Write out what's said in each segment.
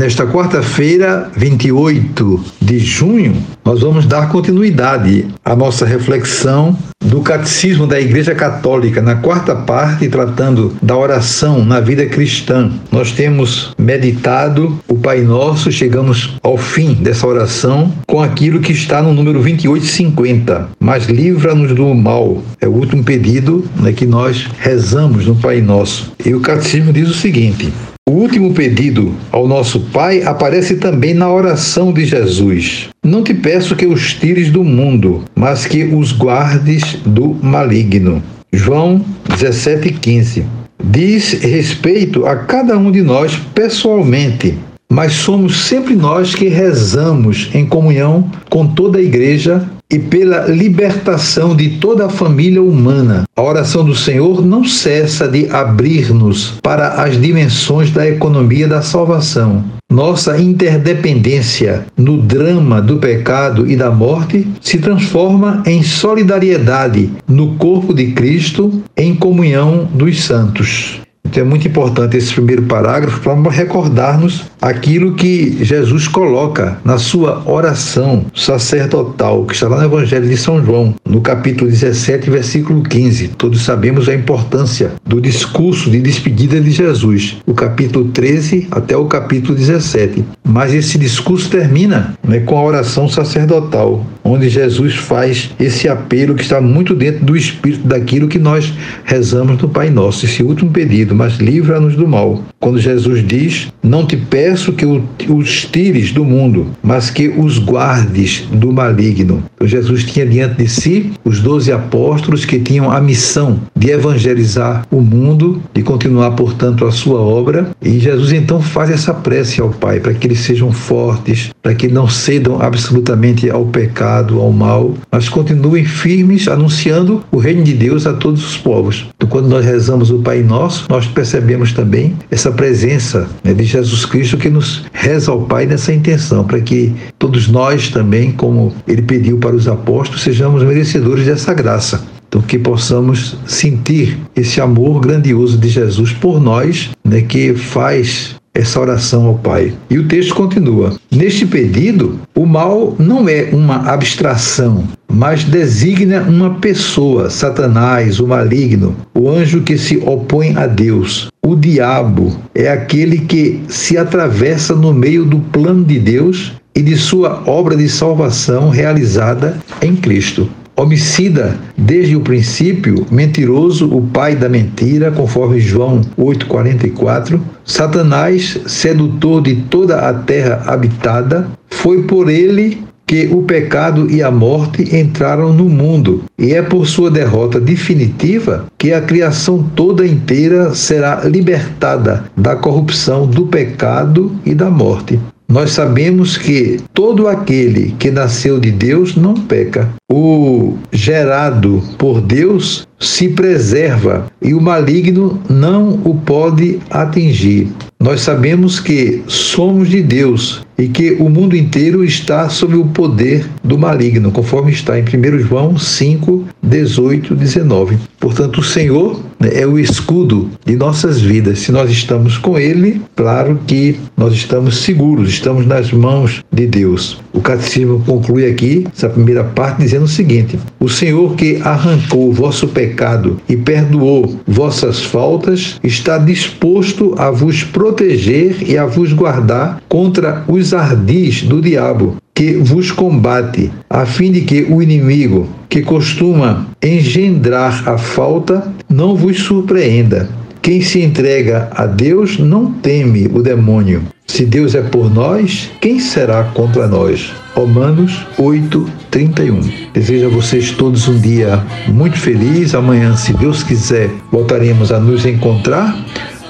Nesta quarta-feira, 28 de junho, nós vamos dar continuidade à nossa reflexão do Catecismo da Igreja Católica, na quarta parte, tratando da oração na vida cristã. Nós temos meditado o Pai Nosso, chegamos ao fim dessa oração com aquilo que está no número 2850. Mas livra-nos do mal. É o último pedido né, que nós rezamos no Pai Nosso. E o Catecismo diz o seguinte: o último pedido ao nosso Pai aparece também na oração de Jesus. Não te peço que os tires do mundo, mas que os guardes do maligno. João 17,15. Diz respeito a cada um de nós pessoalmente, mas somos sempre nós que rezamos em comunhão com toda a igreja e pela libertação de toda a família humana. A oração do Senhor não cessa de abrir-nos para as dimensões da economia da salvação. Nossa interdependência no drama do pecado e da morte se transforma em solidariedade no corpo de Cristo, em comunhão dos santos. Então é muito importante esse primeiro parágrafo para recordarmos aquilo que Jesus coloca na sua oração sacerdotal, que está lá no Evangelho de São João, no capítulo 17, versículo 15. Todos sabemos a importância do discurso de despedida de Jesus, o capítulo 13 até o capítulo 17. Mas esse discurso termina né, com a oração sacerdotal, onde Jesus faz esse apelo que está muito dentro do espírito daquilo que nós rezamos no Pai Nosso, esse último pedido mas livra-nos do mal. Quando Jesus diz: Não te peço que os tires do mundo, mas que os guardes do maligno. Então, Jesus tinha diante de si os doze apóstolos que tinham a missão de evangelizar o mundo, de continuar, portanto, a sua obra. E Jesus então faz essa prece ao Pai para que eles sejam fortes, para que não cedam absolutamente ao pecado, ao mal, mas continuem firmes anunciando o reino de Deus a todos os povos. Então, quando nós rezamos o Pai Nosso, nós percebemos também essa presença né, de Jesus Cristo que nos reza ao Pai nessa intenção, para que todos nós também, como ele pediu para os apóstolos, sejamos merecedores dessa graça. Então, que possamos sentir esse amor grandioso de Jesus por nós, né, que faz essa oração ao Pai. E o texto continua: Neste pedido, o mal não é uma abstração, mas designa uma pessoa, Satanás, o maligno, o anjo que se opõe a Deus. O diabo é aquele que se atravessa no meio do plano de Deus e de sua obra de salvação realizada em Cristo homicida desde o princípio, mentiroso, o pai da mentira, conforme João 8:44, Satanás, sedutor de toda a terra habitada, foi por ele que o pecado e a morte entraram no mundo, e é por sua derrota definitiva que a criação toda inteira será libertada da corrupção do pecado e da morte. Nós sabemos que todo aquele que nasceu de Deus não peca. O gerado por Deus se preserva e o maligno não o pode atingir. Nós sabemos que somos de Deus e que o mundo inteiro está sob o poder do maligno, conforme está em 1 João 5, 18, 19. Portanto, o Senhor né, é o escudo de nossas vidas. Se nós estamos com Ele, claro que nós estamos seguros, estamos nas mãos de Deus. O catecismo conclui aqui, essa primeira parte, dizendo o seguinte: O Senhor que arrancou o vosso pecado e perdoou vossas faltas, está disposto a vos proteger e a vos guardar contra os ardis do diabo, que vos combate, a fim de que o inimigo, que costuma engendrar a falta, não vos surpreenda. Quem se entrega a Deus não teme o demônio. Se Deus é por nós, quem será contra nós? Romanos 8, 31. Desejo a vocês todos um dia muito feliz. Amanhã, se Deus quiser, voltaremos a nos encontrar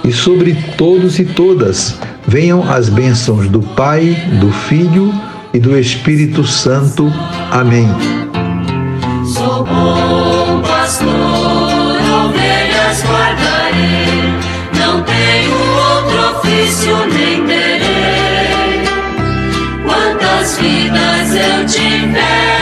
e sobre todos e todas venham as bênçãos do Pai, do Filho e do Espírito Santo. Amém. Sou bom pastor, ovelhas guardarei, não tenho outro ofício nem terei. Quantas vidas eu tiver.